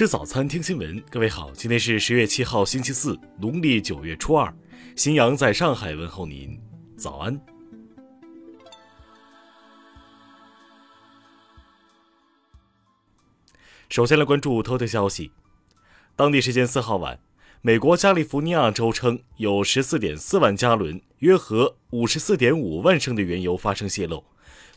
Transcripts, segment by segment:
吃早餐，听新闻。各位好，今天是十月七号，星期四，农历九月初二。新阳在上海问候您，早安。首先来关注头条消息。当地时间四号晚，美国加利福尼亚州称有十四点四万加仑，约合五十四点五万升的原油发生泄漏。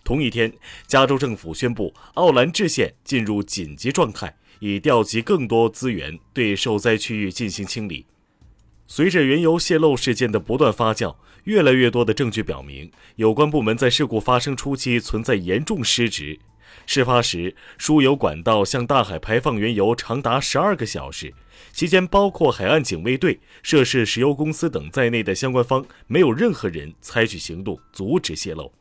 同一天，加州政府宣布奥兰治县进入紧急状态。以调集更多资源对受灾区域进行清理。随着原油泄漏事件的不断发酵，越来越多的证据表明，有关部门在事故发生初期存在严重失职。事发时，输油管道向大海排放原油长达十二个小时，期间包括海岸警卫队、涉事石油公司等在内的相关方没有任何人采取行动阻止泄漏。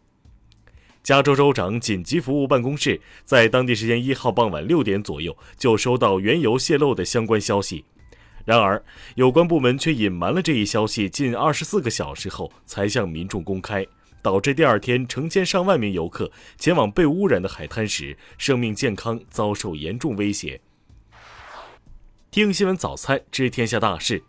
加州州长紧急服务办公室在当地时间一号傍晚六点左右就收到原油泄漏的相关消息，然而有关部门却隐瞒了这一消息近二十四个小时后才向民众公开，导致第二天成千上万名游客前往被污染的海滩时，生命健康遭受严重威胁。听新闻早餐知天下大事。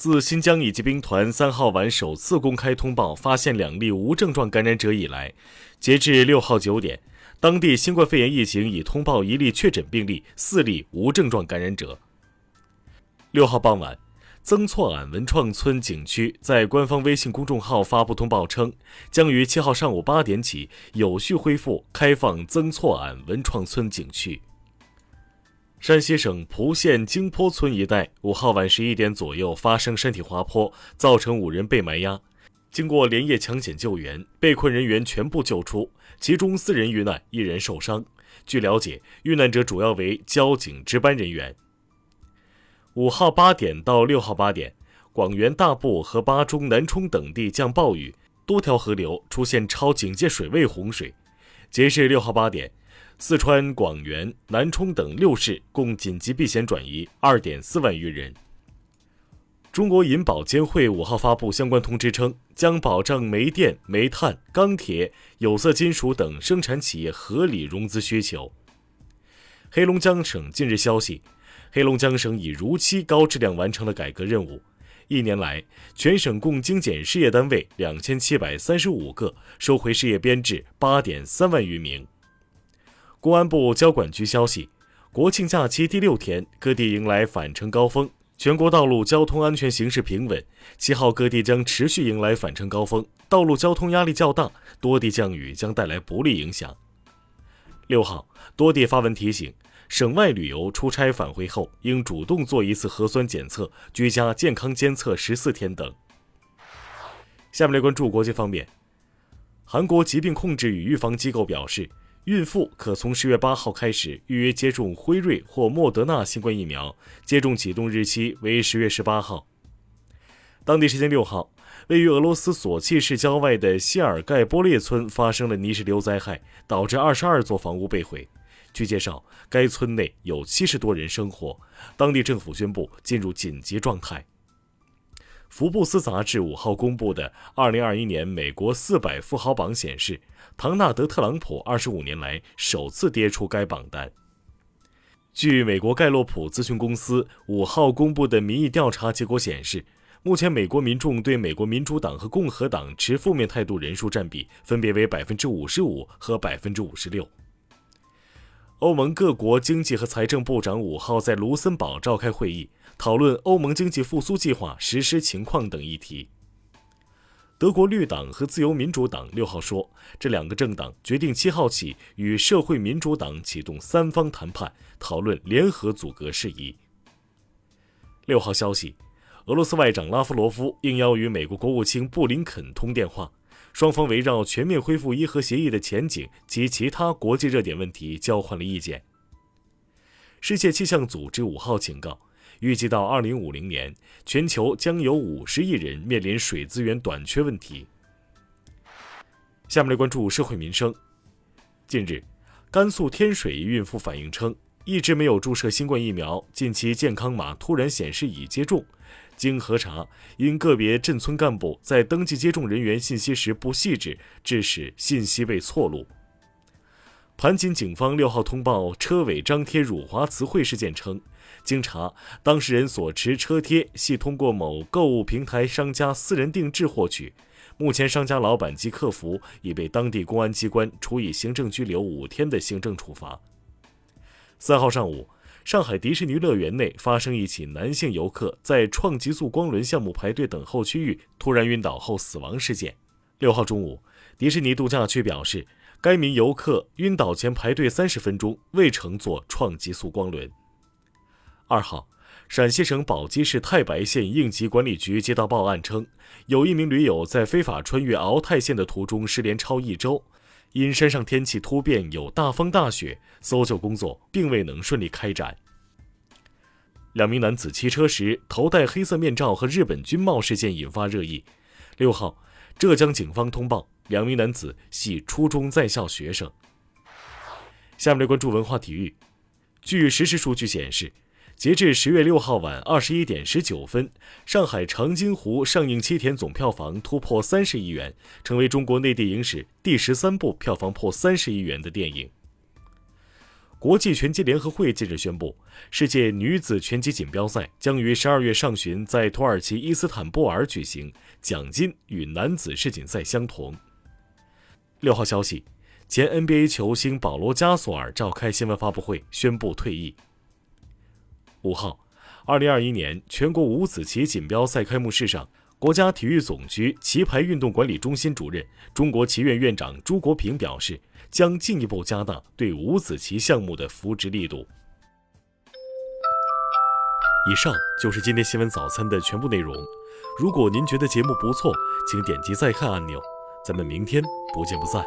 自新疆乙级兵团三号晚首次公开通报发现两例无症状感染者以来，截至六号九点，当地新冠肺炎疫情已通报一例确诊病例，四例无症状感染者。六号傍晚，曾厝垵文创村景区在官方微信公众号发布通报称，将于七号上午八点起有序恢复开放曾厝垵文创村景区。山西省蒲县京坡村一带五号晚十一点左右发生山体滑坡，造成五人被埋压。经过连夜抢险救援，被困人员全部救出，其中四人遇难，一人受伤。据了解，遇难者主要为交警值班人员。五号八点到六号八点，广元大部和巴中、南充等地降暴雨，多条河流出现超警戒水位洪水。截至六号八点。四川、广元、南充等六市共紧急避险转移二点四万余人。中国银保监会五号发布相关通知称，将保障煤电、煤炭、钢铁、有色金属等生产企业合理融资需求。黑龙江省近日消息，黑龙江省已如期高质量完成了改革任务。一年来，全省共精简事业单位两千七百三十五个，收回事业编制八点三万余名。公安部交管局消息，国庆假期第六天，各地迎来返程高峰，全国道路交通安全形势平稳。七号各地将持续迎来返程高峰，道路交通压力较大，多地降雨将带来不利影响。六号，多地发文提醒，省外旅游出差返回后应主动做一次核酸检测，居家健康监测十四天等。下面来关注国际方面，韩国疾病控制与预防机构表示。孕妇可从十月八号开始预约接种辉瑞或莫德纳新冠疫苗，接种启动日期为十月十八号。当地时间六号，位于俄罗斯索契市郊外的谢尔盖波列村发生了泥石流灾害，导致二十二座房屋被毁。据介绍，该村内有七十多人生活，当地政府宣布进入紧急状态。福布斯杂志五号公布的二零二一年美国四百富豪榜显示，唐纳德·特朗普二十五年来首次跌出该榜单。据美国盖洛普咨询公司五号公布的民意调查结果显示，目前美国民众对美国民主党和共和党持负面态度人数占比分别为百分之五十五和百分之五十六。欧盟各国经济和财政部长五号在卢森堡召开会议，讨论欧盟经济复苏计划实施情况等议题。德国绿党和自由民主党六号说，这两个政党决定七号起与社会民主党启动三方谈判，讨论联合阻隔事宜。六号消息，俄罗斯外长拉夫罗夫应邀与美国国务卿布林肯通电话。双方围绕全面恢复伊核协议的前景及其他国际热点问题交换了意见。世界气象组织五号警告，预计到2050年，全球将有50亿人面临水资源短缺问题。下面来关注社会民生。近日，甘肃天水一孕妇反映称，一直没有注射新冠疫苗，近期健康码突然显示已接种。经核查，因个别镇村干部在登记接种人员信息时不细致，致使信息被错录。盘锦警方六号通报车尾张贴辱华词汇事件称，经查，当事人所持车贴系通过某购物平台商家私人定制获取。目前，商家老板及客服已被当地公安机关处以行政拘留五天的行政处罚。三号上午，上海迪士尼乐园内发生一起男性游客在创极速光轮项目排队等候区域突然晕倒后死亡事件。六号中午，迪士尼度假区表示，该名游客晕倒前排队三十分钟未乘坐创极速光轮。二号。陕西省宝鸡市太白县应急管理局接到报案称，有一名驴友在非法穿越鳌泰县的途中失联超一周，因山上天气突变，有大风大雪，搜救工作并未能顺利开展。两名男子骑车时头戴黑色面罩和日本军帽事件引发热议。六号，浙江警方通报，两名男子系初中在校学生。下面来关注文化体育，据实时数据显示。截至十月六号晚二十一点十九分，上海长津湖上映七天总票房突破三十亿元，成为中国内地影史第十三部票房破三十亿元的电影。国际拳击联合会近日宣布，世界女子拳击锦标赛将于十二月上旬在土耳其伊斯坦布尔举行，奖金与男子世锦赛相同。六号消息，前 NBA 球星保罗·加索尔召开新闻发布会，宣布退役。五号，二零二一年全国五子棋锦标赛开幕式上，国家体育总局棋牌运动管理中心主任、中国棋院院长朱国平表示，将进一步加大对五子棋项目的扶植力度。以上就是今天新闻早餐的全部内容。如果您觉得节目不错，请点击再看按钮。咱们明天不见不散。